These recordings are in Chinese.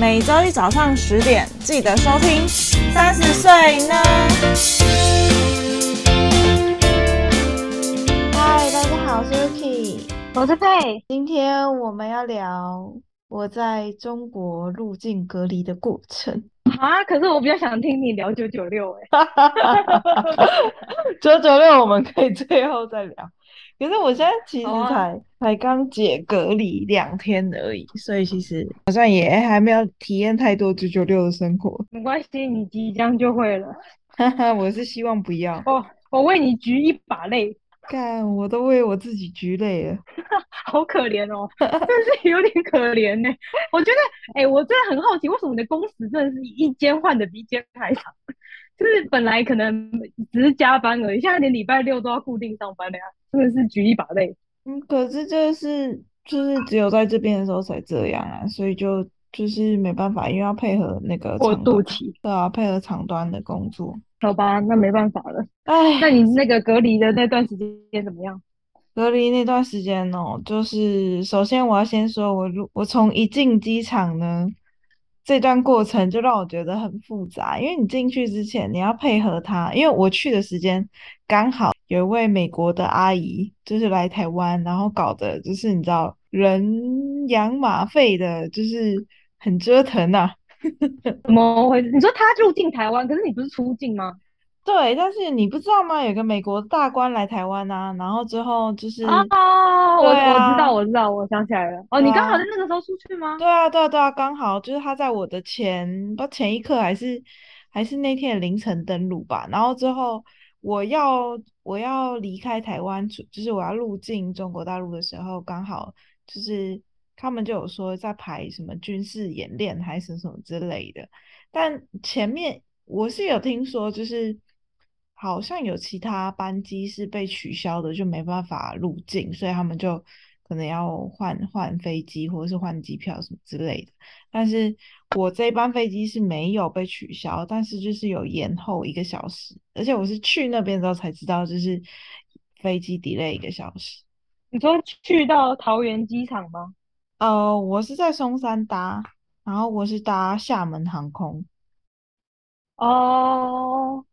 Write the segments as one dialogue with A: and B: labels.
A: 每周一早上十点记得收听。三十岁呢？嗨，大家好，我是 Yuki，
B: 我是佩。
A: 今天我们要聊我在中国入境隔离的过程。
B: 啊！可是我比较想听你聊九九六哎，
A: 九九六我们可以最后再聊。可是我现在其实才、啊、才刚解隔离两天而已，所以其实好像也还没有体验太多九九六的生活。
B: 没关系，你即将就会了。
A: 哈哈，我是希望不要。
B: 哦，我为你举一把泪。
A: 干，我都为我自己举泪了，
B: 好可怜哦，真是有点可怜呢。我觉得，哎、欸，我真的很好奇，为什么你的工时真的是一间换的比一间还长？就是本来可能只是加班而已，现在连礼拜六都要固定上班的呀，真的是举一把泪。
A: 嗯，可是这是就是只有在这边的时候才这样啊，所以就就是没办法，因为要配合那个
B: 过渡期，
A: 对啊，配合长端的工作。
B: 好吧，那没办法了。哎，那你那个隔离的那段时间怎么样？
A: 隔离那段时间哦，就是首先我要先说，我入我从一进机场呢，这段过程就让我觉得很复杂，因为你进去之前你要配合他，因为我去的时间刚好有一位美国的阿姨就是来台湾，然后搞的就是你知道人仰马费的，就是很折腾呐、啊。
B: 怎么回事？你说他入境台湾，可是你不是出境吗？
A: 对，但是你不知道吗？有个美国大官来台湾啊，然后之后就是
B: 啊，啊，我我知道，我知道，我想起来了。哦，啊、你刚好在那个时候出去吗？
A: 对啊，对啊，对啊，刚好就是他在我的前不前一刻还是还是那天的凌晨登陆吧。然后之后我要我要离开台湾，就是我要入境中国大陆的时候，刚好就是。他们就有说在排什么军事演练还是什么之类的，但前面我是有听说，就是好像有其他班机是被取消的，就没办法入境，所以他们就可能要换换飞机或者是换机票什么之类的。但是我这班飞机是没有被取消，但是就是有延后一个小时，而且我是去那边之后才知道，就是飞机 delay 一个小时。
B: 你说去到桃园机场吗？
A: 呃，我是在松山搭，然后我是搭厦门航空。
B: 哦，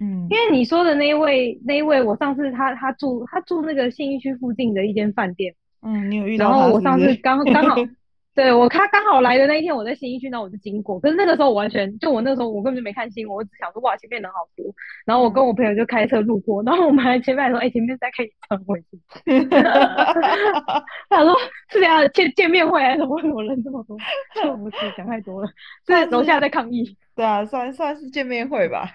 B: 嗯，因为你说的那一位，那一位，我上次他他住他住那个信义区附近的一间饭店。
A: 嗯，你有遇到
B: 是是？然后我上次刚刚好。对，我他刚好来的那一天，我在信义区，然后我就经过。可是那个时候我完全就我那个时候我根本就没看新闻，我只想说哇，前面人好多。然后我跟我朋友就开车路过，然后我们还前面还说，哎、欸，前面在开演唱会。他说是这样见见面会还是什么？为什么人这么多？我不是想太多了，在楼下在抗议。
A: 对啊，算算是见面会吧。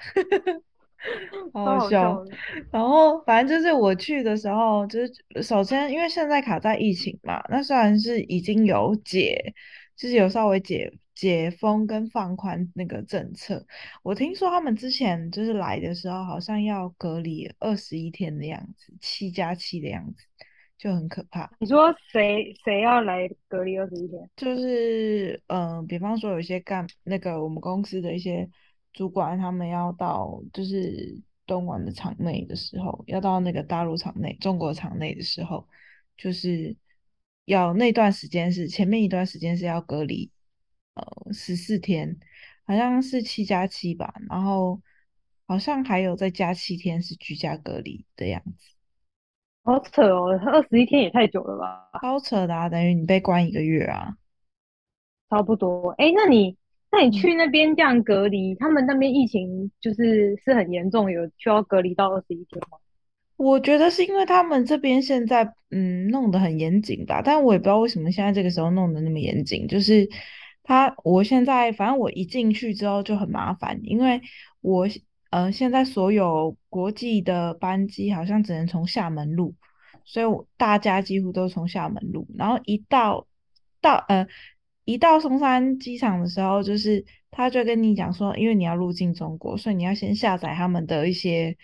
A: 好好笑，然后反正就是我去的时候，就是首先因为现在卡在疫情嘛，那虽然是已经有解，就是有稍微解解封跟放宽那个政策，我听说他们之前就是来的时候好像要隔离二十一天的样子，七加七的样子，就很可怕。
B: 你说谁谁要来隔离二十一天？
A: 就是嗯、呃，比方说有一些干那个我们公司的一些。主管他们要到就是东莞的场内的时候，要到那个大陆场内、中国场内的时候，就是要那段时间是前面一段时间是要隔离，呃，十四天，好像是七加七吧，然后好像还有再加七天是居家隔离的样子。
B: 好扯哦，二十一天也太久了吧？
A: 好扯的啊，等于你被关一个月啊，
B: 差不多。哎，那你？那你去那边这样隔离，他们那边疫情就是是很严重，有需要隔离到二十一天吗？
A: 我觉得是因为他们这边现在嗯弄得很严谨吧，但我也不知道为什么现在这个时候弄得那么严谨。就是他，我现在反正我一进去之后就很麻烦，因为我呃现在所有国际的班机好像只能从厦门入，所以我大家几乎都从厦门入，然后一到到呃。一到松山机场的时候，就是他就跟你讲说，因为你要入境中国，所以你要先下载他们的一些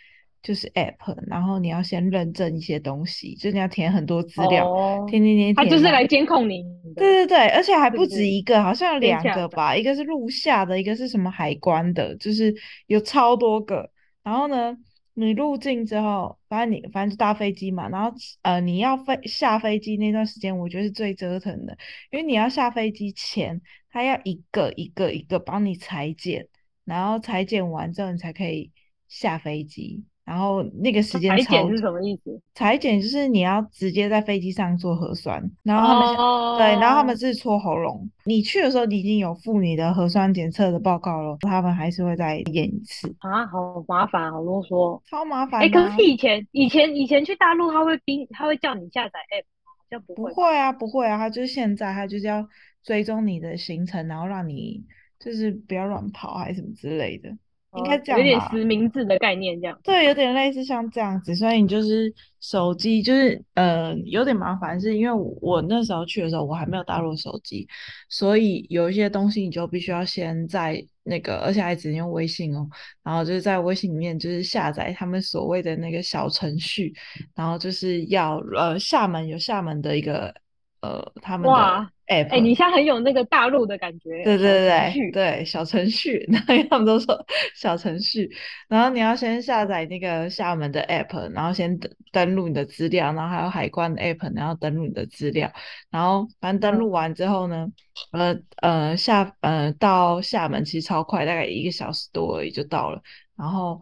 A: 就是 app，然后你要先认证一些东西，就你要填很多资料，哦、填填填填。他
B: 就是来监控你。
A: 对对对，而且还不止一个，好像有两个吧，一个是陆下的，一个是什么海关的，就是有超多个。然后呢，你入境之后，反正你反正就搭飞机嘛，然后呃你要飞下飞机那段时间，我觉得是最折腾的，因为你要下飞机前，他要一个一个一个帮你裁剪，然后裁剪完之后你才可以下飞机。然后那个时间
B: 裁剪是什么意思？
A: 裁剪就是你要直接在飞机上做核酸，然后他们、oh. 对，然后他们是戳喉咙。你去的时候你已经有附你的核酸检测的报告了，他们还是会再验一次
B: 啊，好麻烦，好啰嗦，
A: 超麻烦。
B: 哎、欸，可是以前以前以前去大陆他会逼他会叫你下载 app，就不会？
A: 不会啊，不会啊，他就是现在他就是要追踪你的行程，然后让你就是不要乱跑还是什么之类的。应该这样吧，有
B: 点实名制的概念，这样
A: 对，有点类似像这样子。所以你就是手机，就是呃，有点麻烦，是因为我，我那时候去的时候，我还没有大陆手机，所以有一些东西你就必须要先在那个，而且还只能用微信哦。然后就是在微信里面，就是下载他们所谓的那个小程序，然后就是要呃，厦门有厦门的一个呃，他们的。哎、
B: 欸，你现在很有那个大陆的感觉。
A: 对对对对，对小程序，然后他们都说小程序，然后你要先下载那个厦门的 app，然后先登登录你的资料，然后还有海关的 app，然后登录你的资料，然后反正登录完之后呢，嗯、呃呃厦呃到厦门其实超快，大概一个小时多而已就到了，然后。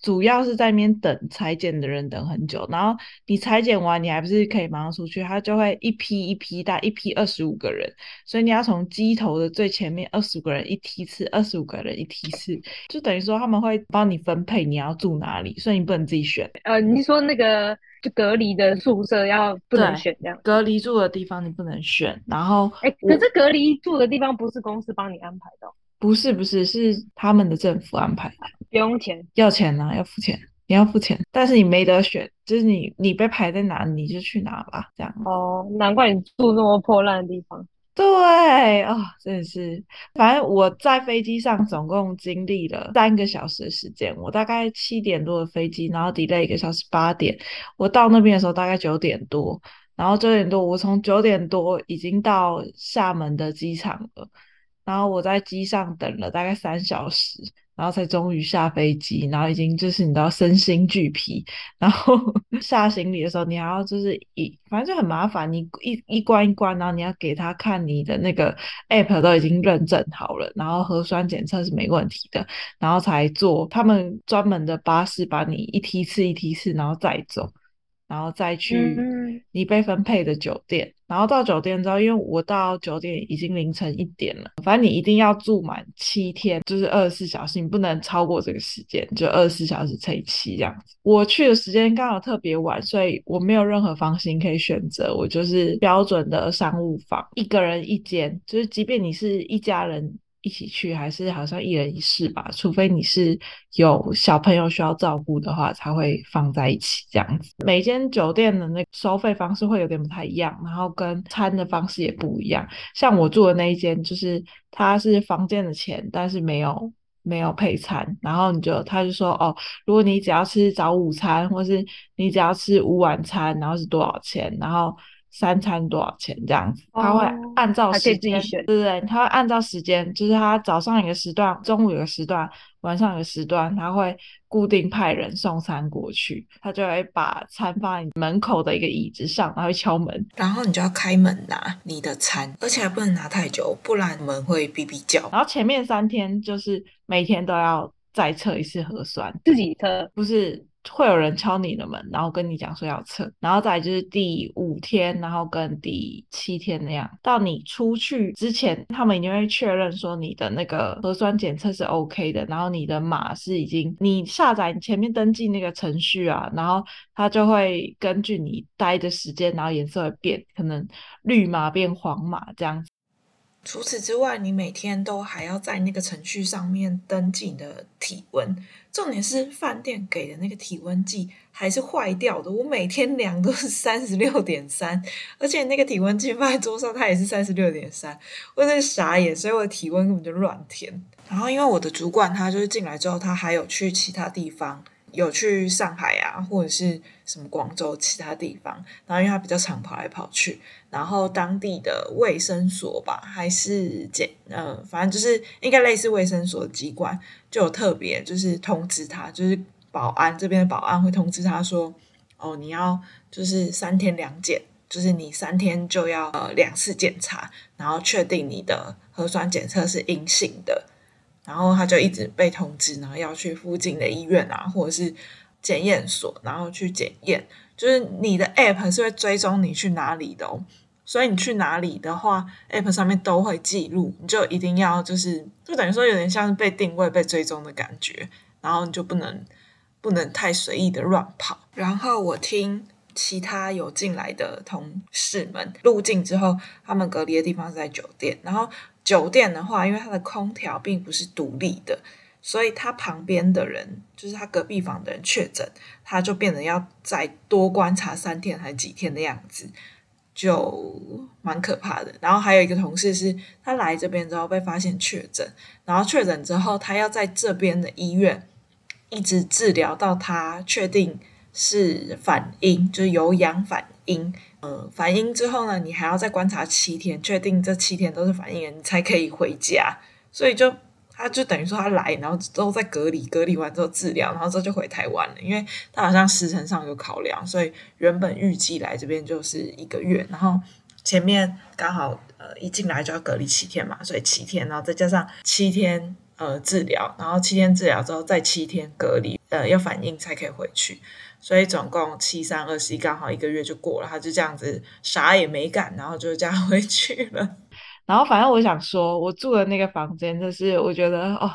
A: 主要是在那边等裁剪的人等很久，然后你裁剪完，你还不是可以马上出去，他就会一批一批带一批二十五个人，所以你要从机头的最前面二十五个人一梯次，二十五个人一梯次，就等于说他们会帮你分配你要住哪里，所以你不能自己选。
B: 呃，你说那个就隔离的宿舍要不能选这样？
A: 隔离住的地方你不能选，然后
B: 哎，可是隔离住的地方不是公司帮你安排的？
A: 不是不是，是他们的政府安排的，
B: 不用钱，
A: 要钱呢、啊，要付钱，你要付钱，但是你没得选，就是你你被排在哪，你就去哪吧，这样。
B: 哦，难怪你住那么破烂的地方。
A: 对啊、哦，真的是，反正我在飞机上总共经历了三个小时的时间，我大概七点多的飞机，然后 delay 一个小时八点，我到那边的时候大概九点多，然后九点多我从九点多已经到厦门的机场了。然后我在机上等了大概三小时，然后才终于下飞机。然后已经就是你都要身心俱疲，然后 下行李的时候，你还要就是一反正就很麻烦，你一一关一关，然后你要给他看你的那个 app 都已经认证好了，然后核酸检测是没问题的，然后才坐他们专门的巴士把你一梯次一梯次，然后再走。然后再去你被分配的酒店，嗯、然后到酒店之后，因为我到酒店已经凌晨一点了，反正你一定要住满七天，就是二十四小时，你不能超过这个时间，就二十四小时乘以七这样子。我去的时间刚好特别晚，所以我没有任何房型可以选择，我就是标准的商务房，一个人一间，就是即便你是一家人。一起去还是好像一人一室吧，除非你是有小朋友需要照顾的话，才会放在一起这样子。每间酒店的那个收费方式会有点不太一样，然后跟餐的方式也不一样。像我住的那一间，就是它是房间的钱，但是没有没有配餐。然后你就他就说哦，如果你只要吃早午餐，或是你只要吃午晚餐，然后是多少钱？然后。三餐多少钱这样子？他会按照时间，对不对？他会按照时间，就是他早上一个时段，中午一个时段，晚上一个时段，他会固定派人送餐过去。他就会把餐放在你门口的一个椅子上，然后会敲门，然后你就要开门拿你的餐，而且还不能拿太久，不然门会哔哔叫。然后前面三天就是每天都要再测一次核酸，
B: 自己测，
A: 不是。会有人敲你的门，然后跟你讲说要测，然后再就是第五天，然后跟第七天那样，到你出去之前，他们一定会确认说你的那个核酸检测是 OK 的，然后你的码是已经你下载前面登记那个程序啊，然后它就会根据你待的时间，然后颜色会变，可能绿码变黄码这样子。除此之外，你每天都还要在那个程序上面登记你的体温。重点是饭店给的那个体温计还是坏掉的，我每天量都是三十六点三，而且那个体温计放在桌上，它也是三十六点三，我真傻眼，所以我的体温根本就乱填。然后因为我的主管他就是进来之后，他还有去其他地方。有去上海啊，或者是什么广州其他地方，然后因为他比较常跑来跑去，然后当地的卫生所吧，还是检，呃，反正就是应该类似卫生所的机关，就有特别就是通知他，就是保安这边的保安会通知他说，哦，你要就是三天两检，
C: 就是你三天就要呃两次检查，然后确定你的核酸检测是阴性的，然后他就一直被通知，然后要去附近的医院啊，或者是检验所，然后去检验。就是你的 App 是会追踪你去哪里的哦，所以你去哪里的话，App 上面都会记录，你就一定要就是就等于说有点像是被定位、被追踪的感觉，然后你就不能不能太随意的乱跑。然后我听其他有进来的同事们入境之后，他们隔离的地方是在酒店，然后酒店的话，因为它的空调并不是独立的。所以他旁边的人，就是他隔壁房的人确诊，他就变得要再多观察三天还是几天的样子，就蛮可怕的。然后还有一个同事是，他来这边之后被发现确诊，然后确诊之后，他要在这边的医院一直治疗到他确定是反应，就是有氧反应。呃，反阴之后呢，你还要再观察七天，确定这七天都是反阴，你才可以回家。所以就。他就等于说他来，然后之后再隔离，隔离完之后治疗，然后之后就回台湾了。因为他好像时程上有考量，所以原本预计来这边就是一个月，然后前面刚好呃一进来就要隔离七天嘛，所以七天，然后再加上七天呃治疗，然后七天治疗之后再七天隔离，呃要反应才可以回去，所以总共七三二十一，刚好一个月就过了，他就这样子啥也没干，然后就这样 回去了。
A: 然后反正我想说，我住的那个房间就是，我觉得哦，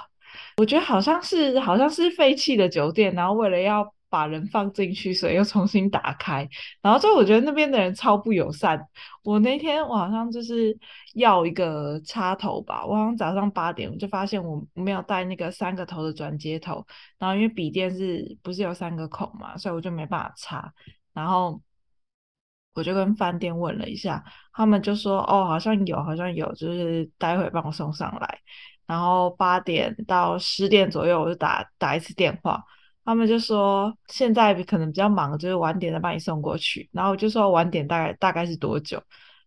A: 我觉得好像是好像是废弃的酒店，然后为了要把人放进去，所以又重新打开。然后就我觉得那边的人超不友善。我那天我好像就是要一个插头吧，我好像早上八点我就发现我没有带那个三个头的转接头，然后因为笔电是不是有三个孔嘛，所以我就没办法插。然后。我就跟饭店问了一下，他们就说哦，好像有，好像有，就是待会帮我送上来。然后八点到十点左右，我就打打一次电话，他们就说现在可能比较忙，就是晚点再帮你送过去。然后我就说晚点大概大概是多久？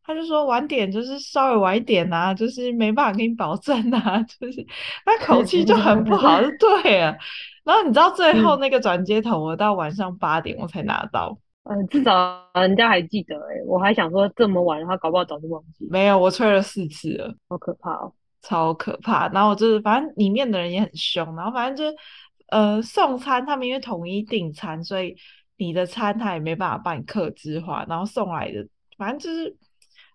A: 他就说晚点就是稍微晚一点啊，就是没办法给你保证啊，就是那口气就很不好，就对了。然后你知道最后那个转接头，我到晚上八点我才拿到。
B: 嗯，至少人家还记得哎、欸，我还想说这么晚，他搞不好早就忘记。
A: 没有，我催了四次了，
B: 好可怕哦，
A: 超可怕。然后就是，反正里面的人也很凶，然后反正就是，呃，送餐他们因为统一订餐，所以你的餐他也没办法帮你克制化，然后送来的，反正就是。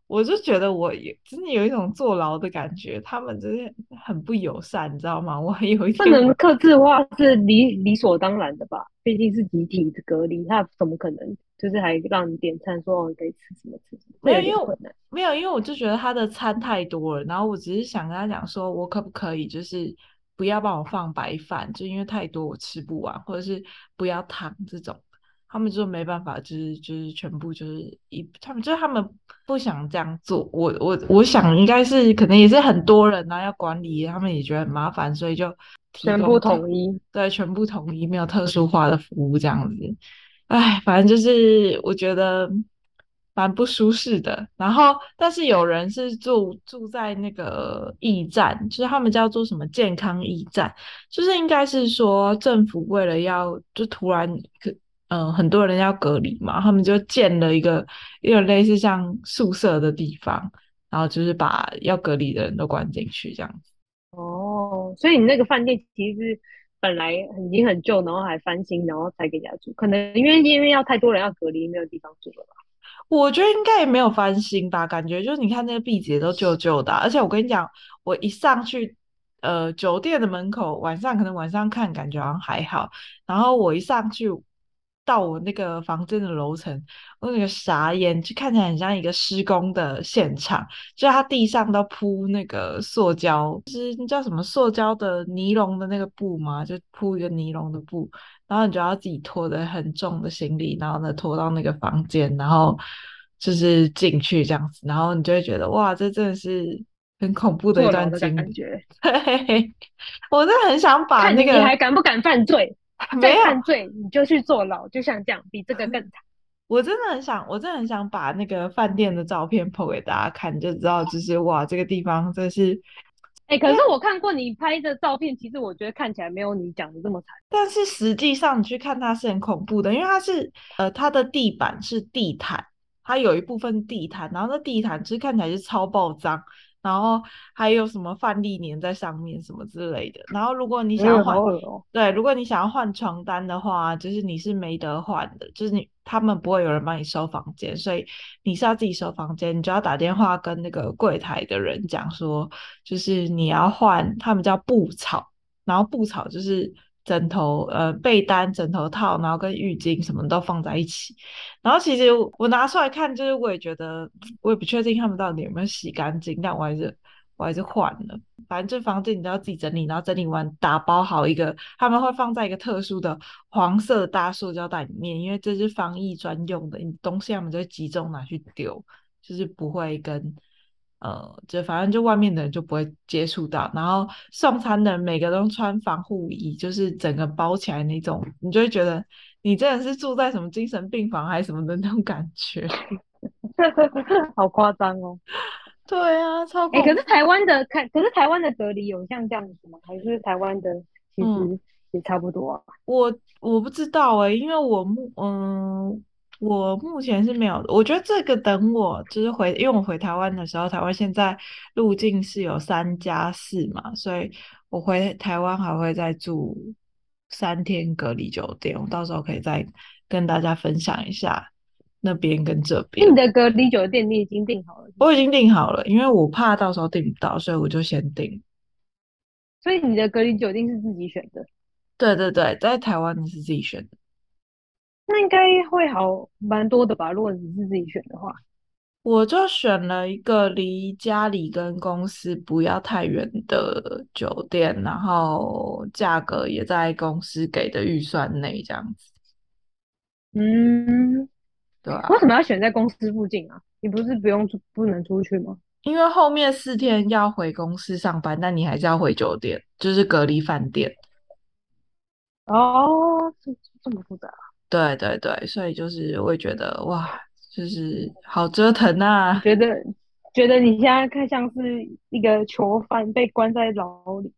A: 我就觉得我也真的有一种坐牢的感觉，他们真的很不友善，你知道吗？我很有一点不
B: 能克制化是理理所当然的吧？毕竟是集体隔离，他怎么可能就是还让你点餐说你可以吃什么吃什么？没有，因为
A: 没有，因为我就觉得他的餐太多了，然后我只是想跟他讲说，我可不可以就是不要帮我放白饭，就因为太多我吃不完，或者是不要汤这种。他们就没办法，就是就是全部就是一，他们就是他们不想这样做。我我我想应该是可能也是很多人啊要管理，他们也觉得很麻烦，所以就
B: 全部统一，
A: 对，全部统一，没有特殊化的服务这样子。哎，反正就是我觉得蛮不舒适的。然后，但是有人是住住在那个驿站，就是他们叫做什么健康驿站，就是应该是说政府为了要就突然可。嗯，很多人要隔离嘛，他们就建了一个有点类似像宿舍的地方，然后就是把要隔离的人都关进去这样子。
B: 哦，所以你那个饭店其实本来已经很旧，然后还翻新，然后才给人家住。可能因为因为要太多人要隔离，没有地方住了吧？
A: 我觉得应该也没有翻新吧，感觉就是你看那个壁纸都旧旧的，而且我跟你讲，我一上去，呃，酒店的门口晚上可能晚上看感觉好像还好，然后我一上去。到我那个房间的楼层，我那个傻眼，就看起来很像一个施工的现场，就它地上都铺那个塑胶，就是那叫什么塑胶的尼龙的那个布嘛，就铺一个尼龙的布，然后你就要自己拖着很重的行李，然后呢拖到那个房间，然后就是进去这样子，然后你就会觉得哇，这真的是很恐怖的一段经历。我真的很想把那个，
B: 你还敢不敢犯罪？没犯罪你就去坐牢，就像这样，比这个更惨。
A: 我真的很想，我真的很想把那个饭店的照片 po 给大家看，就知道就是哇，这个地方真是。
B: 哎、欸，可是我看过你拍的照片，其实我觉得看起来没有你讲的这么惨。
A: 但是实际上你去看它是很恐怖的，因为它是呃，它的地板是地毯，它有一部分地毯，然后那地毯其实看起来是超爆脏。然后还有什么饭粒粘在上面什么之类的。然后如果你想要换，
B: 哦、
A: 对，如果你想要换床单的话，就是你是没得换的，就是你他们不会有人帮你收房间，所以你是要自己收房间，你就要打电话跟那个柜台的人讲说，就是你要换，他们叫布草，然后布草就是。枕头、呃，被单、枕头套，然后跟浴巾什么都放在一起。然后其实我拿出来看，就是我也觉得，我也不确定他们到底有没有洗干净，但我还是我还是换了。反正这房间你都要自己整理，然后整理完打包好一个，他们会放在一个特殊的黄色大塑胶袋里面，因为这是防疫专用的，你东西他们就会集中拿去丢，就是不会跟。呃，就反正就外面的人就不会接触到，然后送餐的人每个都穿防护衣，就是整个包起来那种，你就会觉得你真的是住在什么精神病房还是什么的那种感觉，
B: 好夸张哦。
A: 对啊，超
B: 哎、欸，可是台湾的看，可是台湾的隔离有像这样子吗？还是台湾的其实也差不多啊？
A: 嗯、我我不知道哎、欸，因为我目嗯。我目前是没有，我觉得这个等我就是回，因为我回台湾的时候，台湾现在入境是有三加四嘛，所以我回台湾还会再住三天隔离酒店，我到时候可以再跟大家分享一下那边跟这边。
B: 你的隔离酒店你已经订好了？
A: 我已经订好了，因为我怕到时候订不到，所以我就先订。
B: 所以你的隔离酒店是自己选的？
A: 对对对，在台湾你是自己选的。
B: 那应该会好蛮多的吧？如果你是自己选的话，
A: 我就选了一个离家里跟公司不要太远的酒店，然后价格也在公司给的预算内，这样子。
B: 嗯，
A: 对啊。
B: 为什么要选在公司附近啊？你不是不用出不能出去吗？
A: 因为后面四天要回公司上班，但你还是要回酒店，就是隔离饭店。
B: 哦，这这么复杂啊。
A: 对对对，所以就是我也觉得哇，就是好折腾啊！
B: 觉得觉得你现在看像是一个囚犯被关在牢里。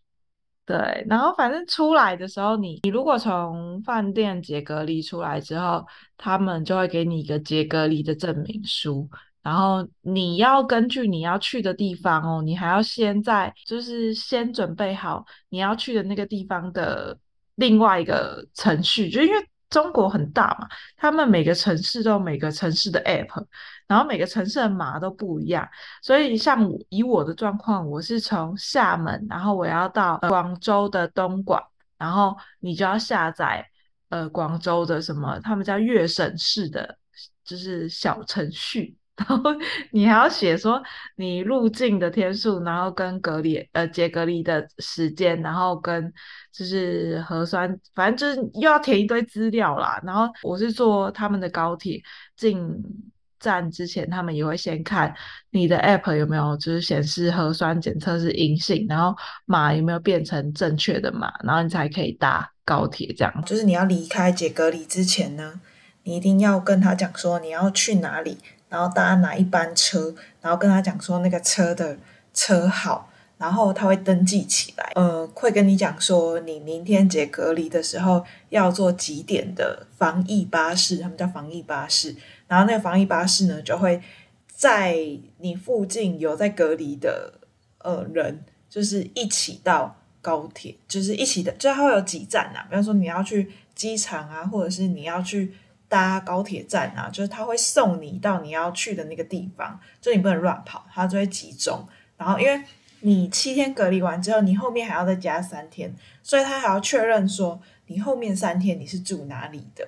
A: 对，然后反正出来的时候你，你你如果从饭店解隔离出来之后，他们就会给你一个解隔离的证明书，然后你要根据你要去的地方哦，你还要先在就是先准备好你要去的那个地方的另外一个程序，就因为。中国很大嘛，他们每个城市都有每个城市的 app，然后每个城市的码都不一样，所以像以我的状况，我是从厦门，然后我要到广州的东莞，然后你就要下载呃广州的什么，他们叫粤省市的，就是小程序。然后你还要写说你入境的天数，然后跟隔离呃解隔离的时间，然后跟就是核酸，反正就是又要填一堆资料啦。然后我是坐他们的高铁进站之前，他们也会先看你的 app 有没有就是显示核酸检测是阴性，然后码有没有变成正确的码，然后你才可以搭高铁。这样就是你要离开解隔离之前呢，你一定要跟他讲说你要去哪里。然后搭哪一班车，然后跟他讲说那个车的车号，然后他会登记起来。呃，会跟你讲说你明天解隔离的时候要坐几点的防疫巴士，他们叫防疫巴士。然后那个防疫巴士呢，就会在你附近有在隔离的呃人，就是一起到高铁，就是一起的，就它会有几站啊。比方说你要去机场啊，或者是你要去。搭高铁站啊，就是他会送你到你要去的那个地方，就你不能乱跑，他就会集中。然后因为你七天隔离完之后，你后面还要再加三天，所以他还要确认说你后面三天你是住哪里的，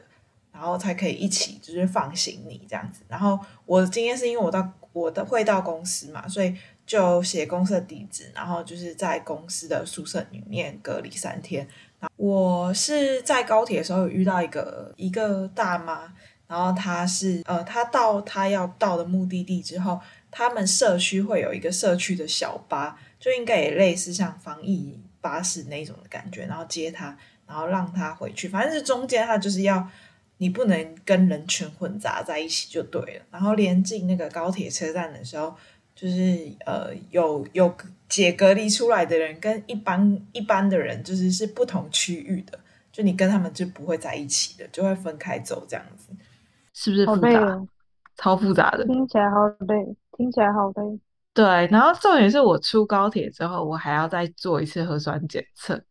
A: 然后才可以一起就是放行你这样子。然后我的经验是因为我到我的会到公司嘛，所以就写公司的地址，然后就是在公司的宿舍里面隔离三天。我是在高铁的时候有遇到一个一个大妈，然后她是呃，她到她要到的目的地之后，他们社区会有一个社区的小巴，就应该也类似像防疫巴士那种的感觉，然后接她，然后让她回去。反正是中间她就是要你不能跟人群混杂在一起就对了。然后连进那个高铁车站的时候，就是呃有有。解隔离出来的人跟一般一般的人就是是不同区域的，就你跟他们就不会在一起的，就会分开走这样子，是不是复杂？超复杂的。
B: 听起来好累，听起来好累。
A: 对，然后重点是我出高铁之后，我还要再做一次核酸检测。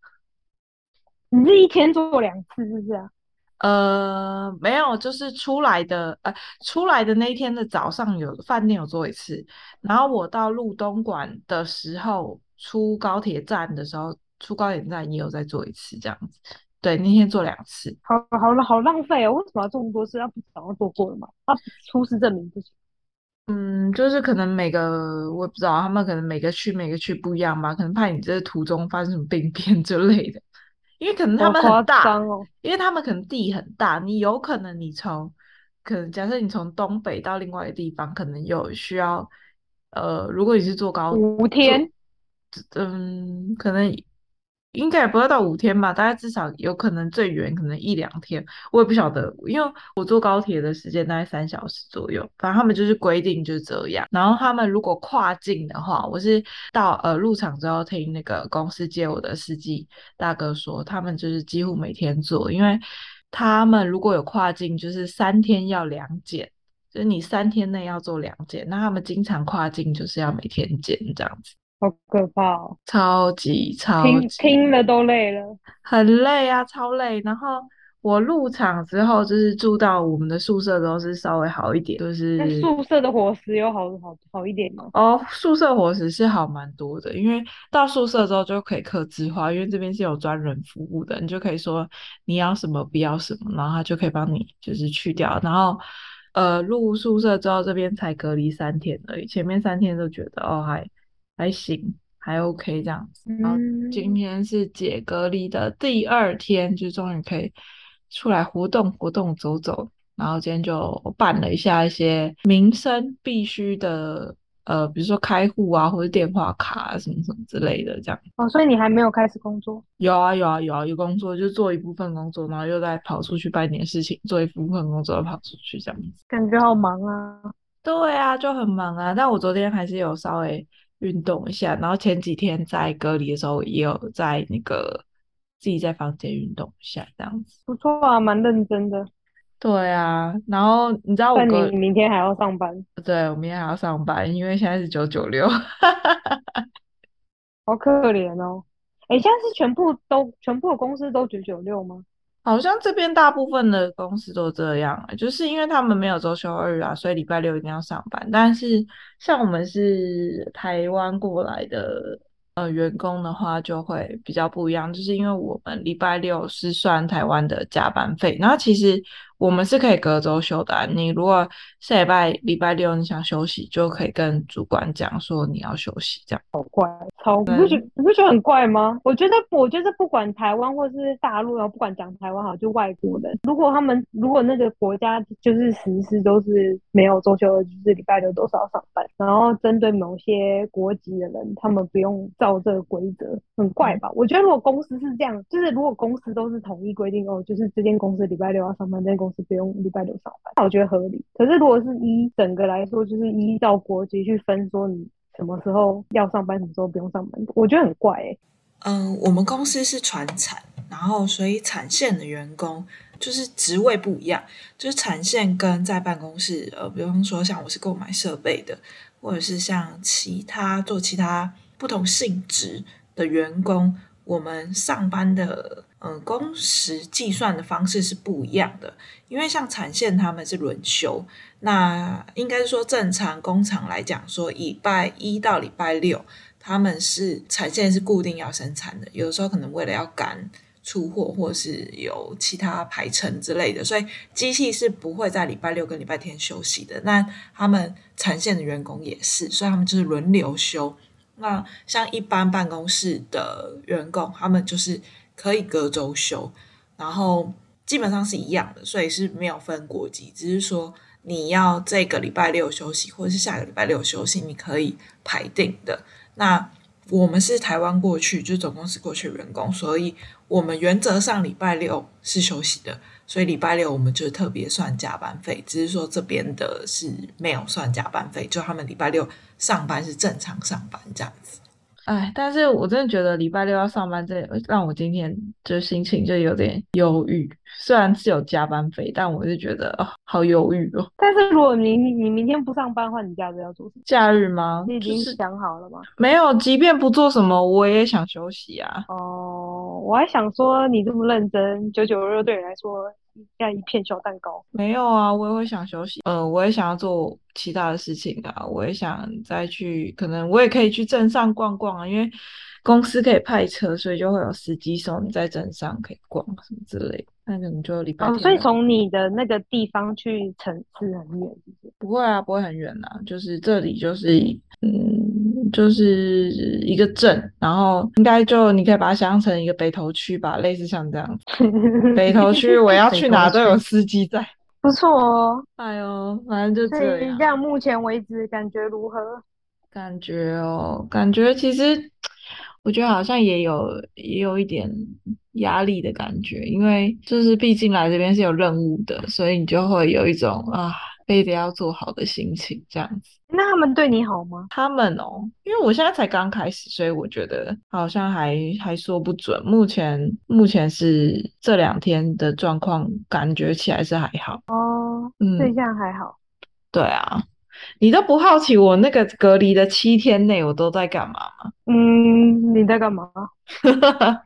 B: 你是一天做两次，是不是啊？
A: 呃，没有，就是出来的，呃，出来的那一天的早上有饭店有做一次，然后我到路东馆的时候，出高铁站的时候，出高铁站也有再做一次，这样子。对，那天做两次。
B: 好，好了，好浪费哦！为什么要这么多次？要不早上做过了吗？他出示证明不行。
A: 嗯，就是可能每个我也不知道，他们可能每个区每个区不一样吧，可能怕你这个途中发生什么病变之类的。因为可能他们很大，
B: 哦、
A: 因为他们可能地很大，你有可能你从，可能假设你从东北到另外一个地方，可能有需要，呃，如果你是坐高
B: 五天，
A: 嗯，可能。应该也不会到五天吧，大概至少有可能最远可能一两天，我也不晓得，因为我坐高铁的时间大概三小时左右，反正他们就是规定就是这样。然后他们如果跨境的话，我是到呃入场之后听那个公司接我的司机大哥说，他们就是几乎每天做，因为他们如果有跨境，就是三天要两检，就是你三天内要做两检，那他们经常跨境就是要每天检这样子。
B: 好可怕哦！
A: 超级超级
B: 听听了都累了，
A: 很累啊，超累。然后我入场之后，就是住到我们的宿舍都是稍微好一点，就是
B: 宿舍的伙食有好好好一点吗？
A: 哦，宿舍伙食是好蛮多的，因为到宿舍之后就可以客制化，因为这边是有专人服务的，你就可以说你要什么不要什么，然后他就可以帮你就是去掉。然后呃，入宿舍之后这边才隔离三天而已，前面三天都觉得哦还。还行，还 OK 这样子。然后今天是解隔离的第二天，就终于可以出来活动活动走走。然后今天就办了一下一些民生必须的，呃，比如说开户啊，或者电话卡啊，什么什么之类的这样。
B: 哦，所以你还没有开始工作？
A: 有啊有啊有啊有工作，就做一部分工作，然后又再跑出去办点事情，做一部分工作又跑出去这样子。
B: 感觉好忙啊。
A: 对啊，就很忙啊。但我昨天还是有稍微。运动一下，然后前几天在隔离的时候也有在那个自己在房间运动一下，这样子
B: 不错啊，蛮认真的。
A: 对啊，然后你知道我哥，
B: 你明天还要上班？
A: 对，我明天还要上班，因为现在是九九六，
B: 好可怜哦。哎，现在是全部都全部的公司都九九六吗？
A: 好像这边大部分的公司都这样，就是因为他们没有周休二日啊，所以礼拜六一定要上班。但是像我们是台湾过来的。呃，员工的话就会比较不一样，就是因为我们礼拜六是算台湾的加班费，那其实我们是可以隔周休的啊。你如果下礼拜礼拜六你想休息，就可以跟主管讲说你要休息，这样。
B: 好怪，超，你不觉你不觉得很怪吗？我觉得，我觉得不管台湾或是大陆，然后不管讲台湾好，就外国人，如果他们如果那个国家就是实施都是没有周休的，就是礼拜六都是要上班，然后针对某些国籍的人，他们不用。照这个规则很怪吧？我觉得如果公司是这样，就是如果公司都是统一规定哦，就是这间公司礼拜六要上班，这间公公司不用礼拜六上班，那我觉得合理。可是如果是依整个来说，就是依照国籍去分，说你什么时候要上班，什么时候不用上班，我觉得很怪、
C: 嗯，我们公司是传产，然后所以产线的员工就是职位不一样，就是产线跟在办公室，呃，比方说像我是购买设备的，或者是像其他做其他。不同性质的员工，我们上班的嗯工时计算的方式是不一样的。因为像产线他们是轮休，那应该是说正常工厂来讲，说礼拜一到礼拜六他们是产线是固定要生产的，有的时候可能为了要赶出货或是有其他排程之类的，所以机器是不会在礼拜六跟礼拜天休息的。那他们产线的员工也是，所以他们就是轮流休。那像一般办公室的员工，他们就是可以隔周休，然后基本上是一样的，所以是没有分国籍，只是说你要这个礼拜六休息，或者是下个礼拜六休息，你可以排定的。那我们是台湾过去，就总公司过去的员工，所以我们原则上礼拜六是休息的。所以礼拜六我们就特别算加班费，只是说这边的是没有算加班费，就他们礼拜六上班是正常上班这样子。
A: 哎，但是我真的觉得礼拜六要上班，这让我今天就心情就有点忧郁。虽然是有加班费，但我是觉得哦，好忧郁哦。
B: 但是如果你你明天不上班的话，你假日要做什么？
A: 假日吗？
B: 你已经想好了吗？
A: 就是、没有，即便不做什么，我也想休息啊。
B: 哦，我还想说你这么认真，九九六对你来说。要一片小蛋糕。
A: 没有啊，我也会想休息。呃，我也想要做其他的事情啊。我也想再去，可能我也可以去镇上逛逛啊。因为公司可以派车，所以就会有司机送你在镇上可以逛什么之类的。那可能就礼拜天。
B: 哦，所以从你的那个地方去城市很远，是不
A: 会啊，不会很远啊。就是这里就是嗯。就是一个镇，然后应该就你可以把它想象成一个北投区吧，类似像这样子。北投区我要去哪都有司机在，
B: 不错哦。
A: 哎呦，反正就这样。
B: 这样目前为止感觉如何？
A: 感觉哦，感觉其实我觉得好像也有也有一点压力的感觉，因为就是毕竟来这边是有任务的，所以你就会有一种啊。非得要做好的心情这样子，
B: 那他们对你好吗？
A: 他们哦，因为我现在才刚开始，所以我觉得好像还还说不准。目前目前是这两天的状况，感觉起来是还好
B: 哦，嗯，对，这样还好。
A: 对啊。你都不好奇我那个隔离的七天内我都在干嘛吗？
B: 嗯，你在干嘛？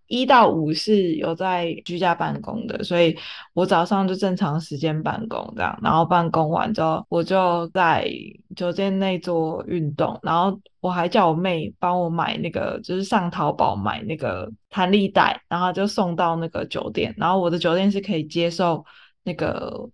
A: 一到五是有在居家办公的，所以我早上就正常时间办公这样，然后办公完之后我就在酒店内做运动，然后我还叫我妹帮我买那个，就是上淘宝买那个弹力带，然后就送到那个酒店，然后我的酒店是可以接受那个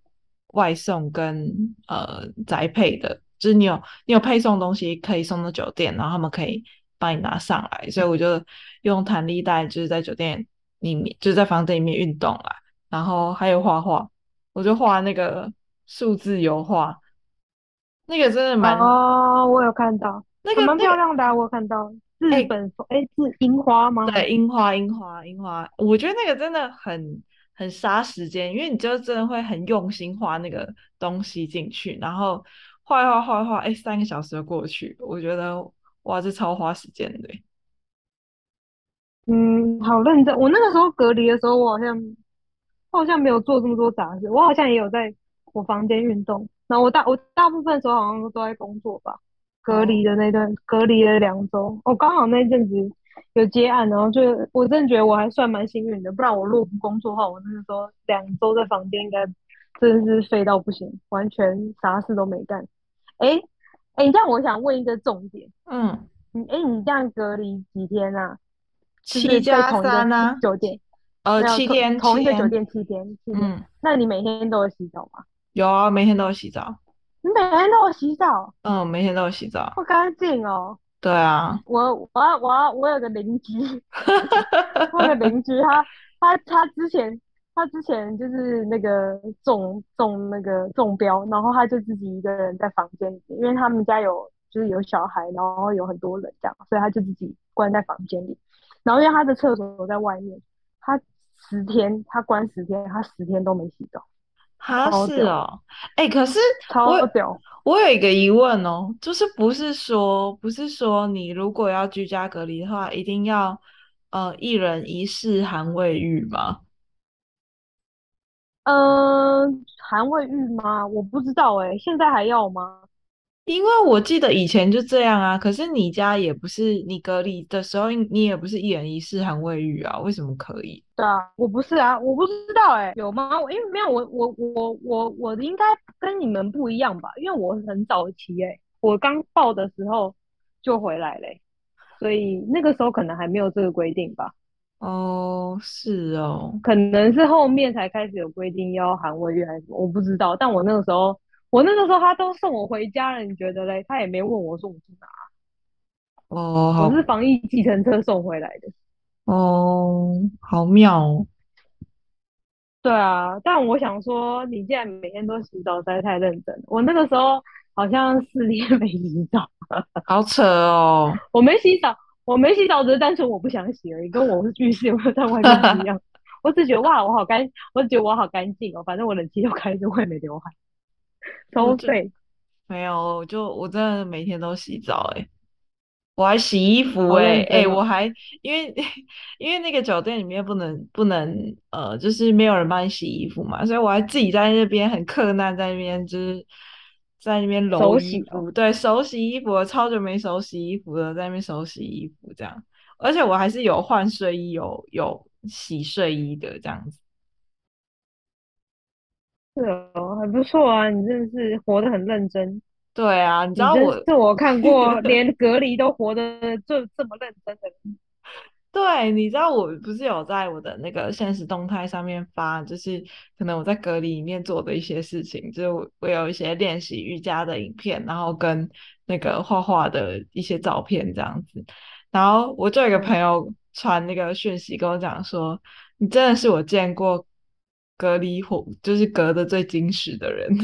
A: 外送跟呃宅配的。就是你有你有配送东西可以送到酒店，然后他们可以帮你拿上来，所以我就用弹力带，就是在酒店里面，就是在房间里面运动啦。然后还有画画，我就画那个数字油画，那个真的蛮
B: 哦，我有看到，
A: 那个蛮
B: 漂亮的，我有看到日本哎，是樱花吗？
A: 对，樱花，樱花，樱花，我觉得那个真的很很杀时间，因为你就真的会很用心画那个东西进去，然后。画一画画一画，哎，三个小时就过去，我觉得哇，这超花时间的。
B: 嗯，好认真。我那个时候隔离的时候，我好像我好像没有做这么多杂事，我好像也有在我房间运动。然后我大我大部分时候好像都在工作吧。隔离的那段，隔离了两周，我刚好那阵子有接案，然后就我真的觉得我还算蛮幸运的。不然我如果不工作的话，我那时候两周在房间应该真的是废到不行，完全啥事都没干。哎，哎，这样我想问一个重点，
A: 嗯，
B: 你哎，你这样隔离几天啊？
A: 七加三啊，
B: 酒店，
A: 呃，七天，
B: 同一个酒店七天，
A: 嗯，
B: 那你每天都有洗澡吗？
A: 有啊，每天都有洗澡。
B: 你每天都有洗澡？
A: 嗯，每天都有洗澡。
B: 不干净哦。
A: 对啊。
B: 我我要我要我有个邻居，我有个邻居，他他他之前。他之前就是那个中中那个中标，然后他就自己一个人在房间里面，因为他们家有就是有小孩，然后有很多人这样，所以他就自己关在房间里。然后因为他的厕所在外面，他十天他关十天，他十天都没洗澡。
A: 他是哦，哎、欸，可是
B: 超屌。
A: 我有一个疑问哦，就是不是说不是说你如果要居家隔离的话，一定要呃一人一室含卫浴吗？
B: 嗯，含卫浴吗？我不知道哎、欸，现在还要吗？
A: 因为我记得以前就这样啊。可是你家也不是你隔离的时候，你也不是一人一室含卫浴啊？为什么可以？
B: 对啊，我不是啊，我不知道哎、欸，有吗？因为没有，我我我我我应该跟你们不一样吧？因为我很早期哎、欸，我刚报的时候就回来嘞、欸，所以那个时候可能还没有这个规定吧。
A: 哦，是哦，
B: 可能是后面才开始有规定要含卫浴还是什么，我不知道。但我那个时候，我那个时候他都送我回家了，你觉得嘞？他也没问我说我去哪。
A: 哦，好，
B: 我是防疫计程车送回来的。
A: 哦，好妙哦。
B: 对啊，但我想说，你既然每天都洗澡，实在太认真了。我那个时候好像四天没洗澡，
A: 好扯哦。
B: 我没洗澡。我没洗澡，只是单纯我不想洗而已，跟我是浴室有没有在外面一样。我只觉得哇，我好干，我只觉得我好干净哦。反正我冷气又开着，我也没流汗，超废。
A: 没有，就我真的每天都洗澡哎。我还洗衣服哎、欸、哎、
B: 哦，
A: 我还因为因为那个酒店里面不能不能呃，就是没有人帮你洗衣服嘛，所以我还自己在那边很克难，在那边就是在那边揉衣服，
B: 手洗
A: 对手洗衣服，超久没手洗衣服了，在那边手洗衣服这样，而且我还是有换睡衣，有有洗睡衣的这样子。
B: 是哦，还不错啊，你真的是活得很认真。
A: 对啊，你知道我
B: 是我看过 连隔离都活得这这么认真的人。
A: 对，你知道我不是有在我的那个现实动态上面发，就是可能我在隔离里面做的一些事情，就是我有一些练习瑜伽的影片，然后跟那个画画的一些照片这样子。然后我就有一个朋友传那个讯息跟我讲说，你真的是我见过隔离活就是隔得最精实的人。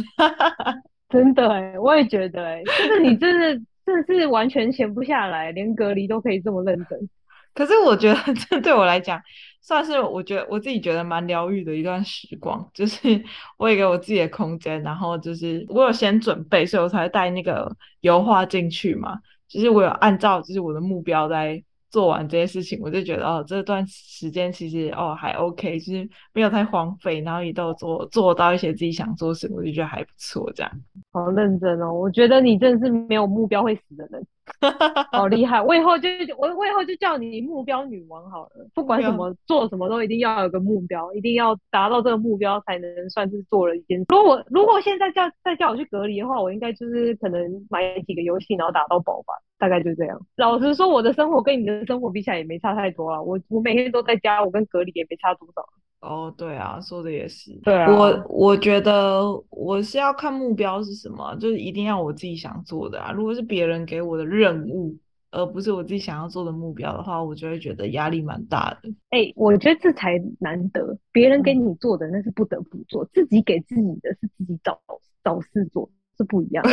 B: 真的哎，我也觉得哎，就是你真的真的是完全闲不下来，连隔离都可以这么认真。
A: 可是我觉得 这对我来讲，算是我觉得我自己觉得蛮疗愈的一段时光，就是 我也给我自己的空间，然后就是我有先准备，所以我才带那个油画进去嘛。就是我有按照就是我的目标在。做完这些事情，我就觉得哦，这段时间其实哦还 OK，就是没有太荒废，然后也都有做做到一些自己想做的事，我就觉得还不错。这样
B: 好认真哦，我觉得你真的是没有目标会死的人，好厉害！我以后就我我以后就叫你目标女王好了，不管什么做什么都一定要有个目标，一定要达到这个目标才能算是做了一件事。如果如果现在叫再叫我去隔离的话，我应该就是可能买几个游戏，然后打到宝吧。大概就这样。老实说，我的生活跟你的生活比起来也没差太多啊。我我每天都在家，我跟隔离也没差多少。
A: 哦，对啊，说的也是。
B: 对啊，
A: 我我觉得我是要看目标是什么，就是一定要我自己想做的啊。如果是别人给我的任务，而不是我自己想要做的目标的话，我就会觉得压力蛮大的。
B: 哎、欸，我觉得这才难得。别人给你做的那是不得不做，自己给自己的是自己找找事做。是不一样的，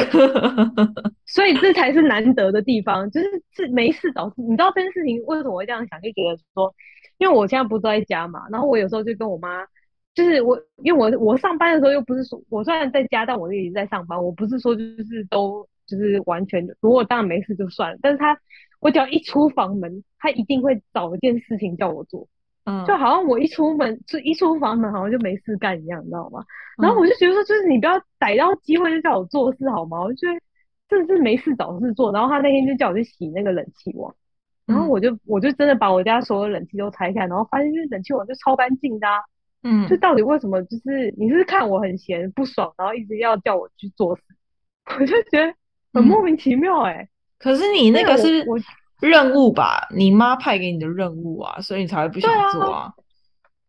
B: 所以这才是难得的地方，就是是没事找事。你知道这件事情为什么我会这样想？就觉得说，因为我现在不在家嘛，然后我有时候就跟我妈，就是我，因为我我上班的时候又不是说，我虽然在家，但我一直在上班。我不是说就是都就是完全，如果当然没事就算了。但是他，我只要一出房门，他一定会找一件事情叫我做。嗯，就好像我一出门，就一出房门，好像就没事干一样，你知道吗？嗯、然后我就觉得说，就是你不要逮到机会就叫我做事好吗？我就觉得这是没事找事做。然后他那天就叫我去洗那个冷气网，然后我就我就真的把我家所有冷气都拆开，然后发现就是冷气网就超干净的、啊。嗯，就到底为什么？就是你是看我很闲不爽，然后一直要叫我去做事，我就觉得很莫名其妙哎、欸嗯。
A: 可是你那个是。我任务吧，你妈派给你的任务啊，所以你才会不想做啊。
B: 啊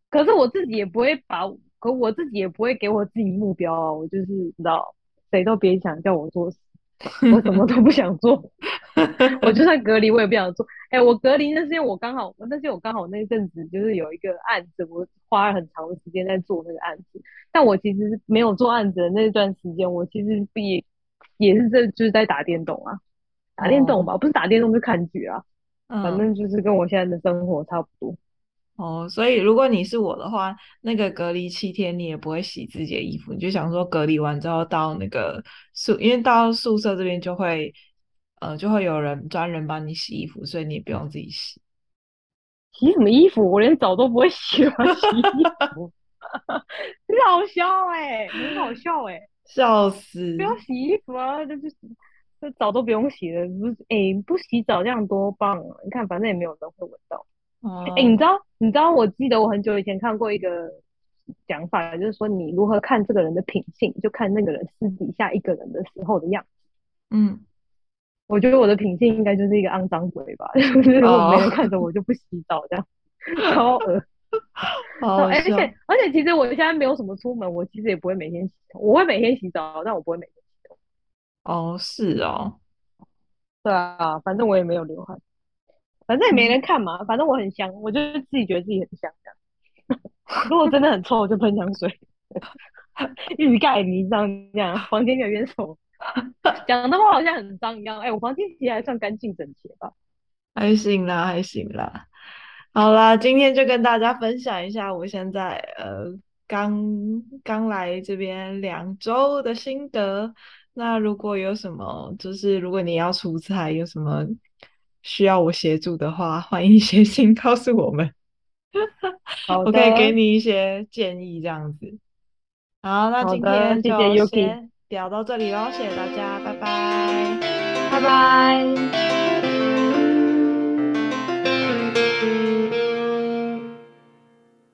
B: 可是我自己也不会把，可我自己也不会给我自己目标啊。我就是你知道，谁都别想叫我做事，我什么都不想做。我就算隔离，我也不想做。哎、欸，我隔离那是因为我刚好，那是我刚好那阵子就是有一个案子，我花了很长的时间在做那个案子。但我其实没有做案子的那段时间，我其实也也是在就是在打电动啊。打电动吧，哦、不是打电动就看剧啊，嗯，反正就是跟我现在的生活差不多。
A: 哦，所以如果你是我的话，那个隔离七天你也不会洗自己的衣服，你就想说隔离完之后到那个宿，因为到宿舍这边就会，呃，就会有人专人帮你洗衣服，所以你也不用自己洗。
B: 洗什么衣服？我连澡都不会洗，了洗衣服，你好笑哎、欸，很好笑哎、欸，
A: 笑死！
B: 不要洗衣服啊，就是。这澡都不用洗了，不是？哎、欸，不洗澡这样多棒啊！你看，反正也没有人会闻到。哎、嗯欸，你知道？你知道？我记得我很久以前看过一个讲法，就是说你如何看这个人的品性，就看那个人私底下一个人的时候的样子。嗯，我觉得我的品性应该就是一个肮脏鬼吧，就是如果没人看着我就不洗澡这样，超恶。而且而且，其实我现在没有什么出门，我其实也不会每天洗头，我会每天洗澡，但我不会每天。
A: 哦，是哦，
B: 对啊，反正我也没有流汗，反正也没人看嘛，嗯、反正我很香，我就自己觉得自己很香这样。如果真的很臭，我就喷香水，欲盖弥彰这样。房间有点丑，讲的话好像很脏一样。哎、欸，我房间其实还算干净整洁吧，
A: 还行啦，还行啦。好啦，今天就跟大家分享一下我现在呃刚刚来这边两周的心得。那如果有什么，就是如果你要出差，有什么需要我协助的话，欢迎写信告诉我们，我可以给你一些建议，这样子。好，那今天就先聊到这里喽，谢谢大家，拜拜，
B: 拜拜。